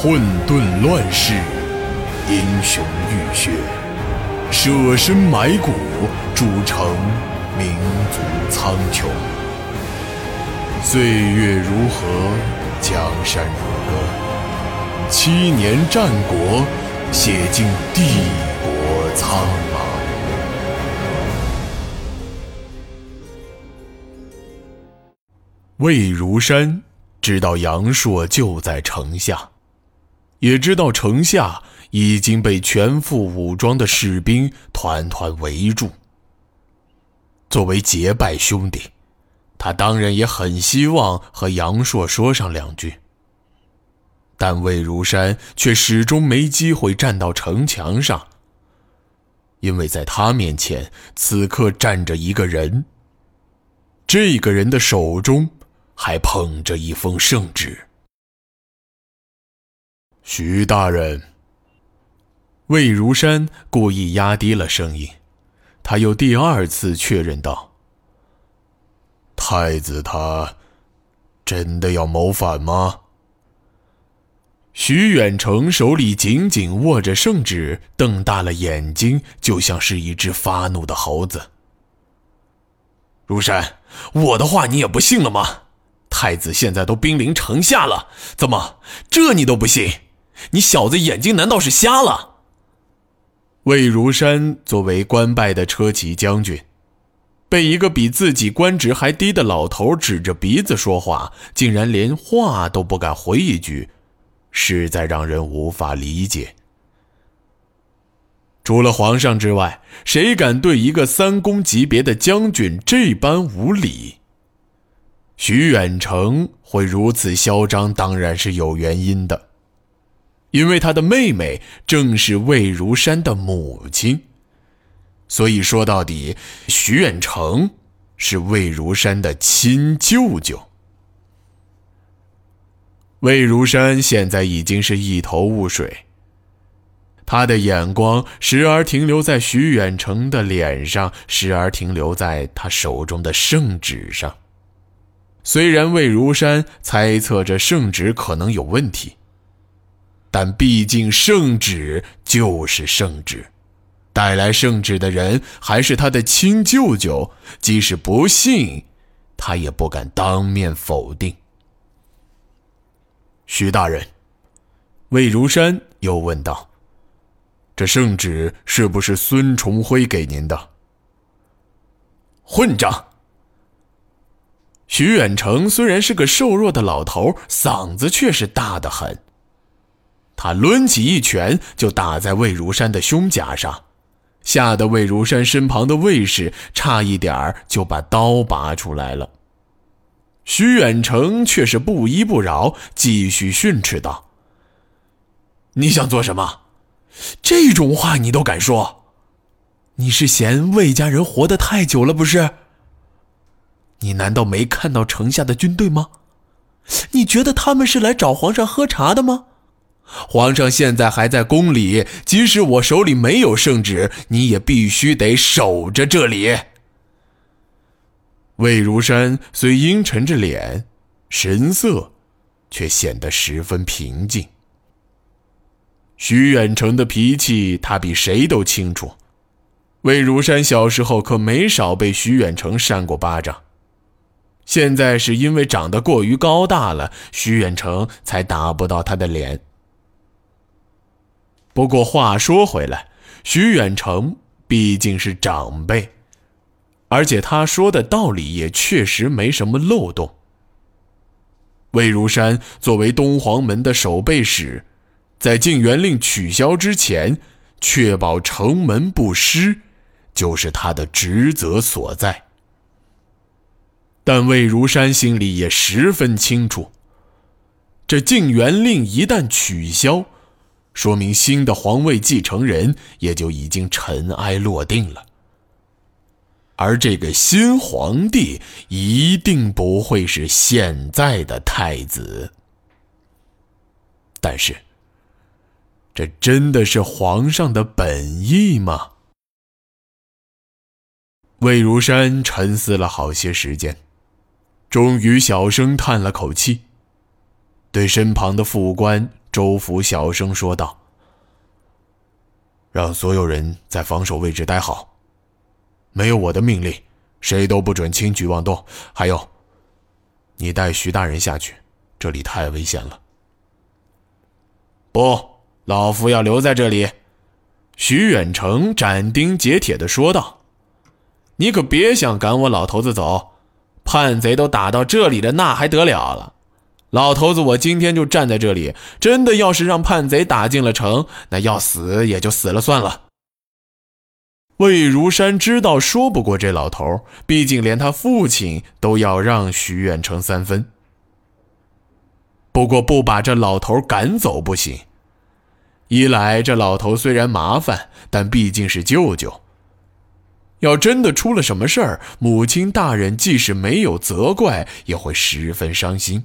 混沌乱世，英雄浴血，舍身埋骨，铸成民族苍穹。岁月如河，江山如歌，七年战国，写尽帝国苍茫。魏如山知道杨硕就在城下，也知道城下已经被全副武装的士兵团团围住。作为结拜兄弟，他当然也很希望和杨硕说上两句。但魏如山却始终没机会站到城墙上，因为在他面前此刻站着一个人。这个人的手中还捧着一封圣旨。徐大人，魏如山故意压低了声音，他又第二次确认道：“太子他真的要谋反吗？”徐远成手里紧紧握着圣旨，瞪大了眼睛，就像是一只发怒的猴子。如山，我的话你也不信了吗？太子现在都兵临城下了，怎么这你都不信？你小子眼睛难道是瞎了？魏如山作为官拜的车骑将军，被一个比自己官职还低的老头指着鼻子说话，竟然连话都不敢回一句。实在让人无法理解。除了皇上之外，谁敢对一个三公级别的将军这般无礼？徐远成会如此嚣张，当然是有原因的，因为他的妹妹正是魏如山的母亲，所以说到底，徐远成是魏如山的亲舅舅。魏如山现在已经是一头雾水，他的眼光时而停留在徐远成的脸上，时而停留在他手中的圣旨上。虽然魏如山猜测着圣旨可能有问题，但毕竟圣旨就是圣旨，带来圣旨的人还是他的亲舅舅，即使不信，他也不敢当面否定。徐大人，魏如山又问道：“这圣旨是不是孙重辉给您的？”混账！徐远成虽然是个瘦弱的老头，嗓子却是大得很。他抡起一拳就打在魏如山的胸甲上，吓得魏如山身旁的卫士差一点就把刀拔出来了。徐远成却是不依不饶，继续训斥道：“你想做什么？这种话你都敢说？你是嫌魏家人活得太久了不是？你难道没看到城下的军队吗？你觉得他们是来找皇上喝茶的吗？皇上现在还在宫里，即使我手里没有圣旨，你也必须得守着这里。”魏如山虽阴沉着脸，神色却显得十分平静。徐远成的脾气，他比谁都清楚。魏如山小时候可没少被徐远成扇过巴掌，现在是因为长得过于高大了，徐远成才打不到他的脸。不过话说回来，徐远成毕竟是长辈。而且他说的道理也确实没什么漏洞。魏如山作为东皇门的守备使，在禁元令取消之前，确保城门不失，就是他的职责所在。但魏如山心里也十分清楚，这禁元令一旦取消，说明新的皇位继承人也就已经尘埃落定了。而这个新皇帝一定不会是现在的太子，但是，这真的是皇上的本意吗？魏如山沉思了好些时间，终于小声叹了口气，对身旁的副官周福小声说道：“让所有人在防守位置待好，没有我的命令，谁都不准轻举妄动。还有，你带徐大人下去，这里太危险了。”“不，老夫要留在这里。”徐远成斩钉截铁地说道：“你可别想赶我老头子走，叛贼都打到这里了，那还得了了？”老头子，我今天就站在这里。真的，要是让叛贼打进了城，那要死也就死了算了。魏如山知道说不过这老头，毕竟连他父亲都要让徐远成三分。不过不把这老头赶走不行。一来这老头虽然麻烦，但毕竟是舅舅。要真的出了什么事儿，母亲大人即使没有责怪，也会十分伤心。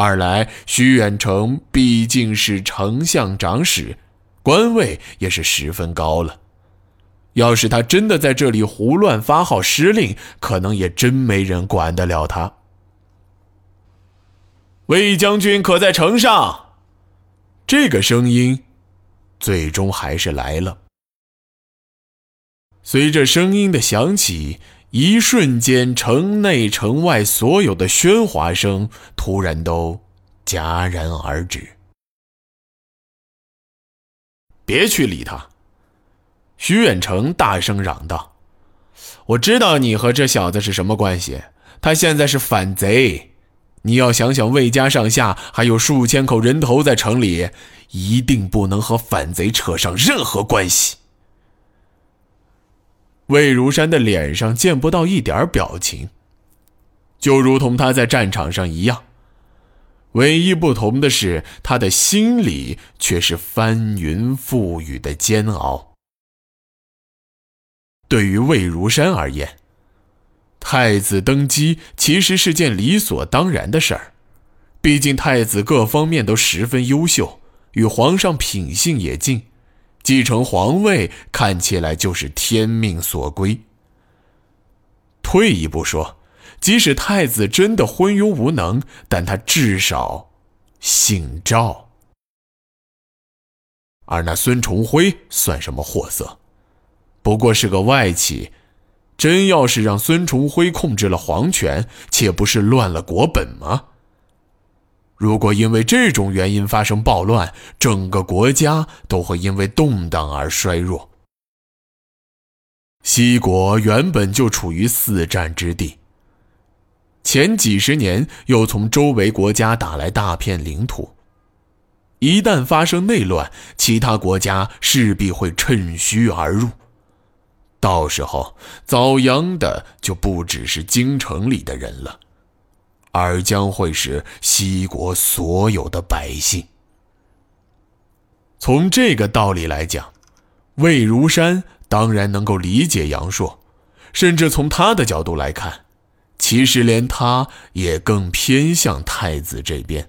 二来，徐远成毕竟是丞相长史，官位也是十分高了。要是他真的在这里胡乱发号施令，可能也真没人管得了他。魏将军可在城上？这个声音，最终还是来了。随着声音的响起。一瞬间，城内城外所有的喧哗声突然都戛然而止。别去理他！徐远成大声嚷道：“我知道你和这小子是什么关系，他现在是反贼。你要想想，魏家上下还有数千口人头在城里，一定不能和反贼扯上任何关系。”魏如山的脸上见不到一点表情，就如同他在战场上一样。唯一不同的是，他的心里却是翻云覆雨的煎熬。对于魏如山而言，太子登基其实是件理所当然的事儿，毕竟太子各方面都十分优秀，与皇上品性也近。继承皇位看起来就是天命所归。退一步说，即使太子真的昏庸无能，但他至少姓赵。而那孙重辉算什么货色？不过是个外戚。真要是让孙重辉控制了皇权，岂不是乱了国本吗？如果因为这种原因发生暴乱，整个国家都会因为动荡而衰弱。西国原本就处于四战之地，前几十年又从周围国家打来大片领土，一旦发生内乱，其他国家势必会趁虚而入，到时候遭殃的就不只是京城里的人了。而将会是西国所有的百姓。从这个道理来讲，魏如山当然能够理解杨硕，甚至从他的角度来看，其实连他也更偏向太子这边。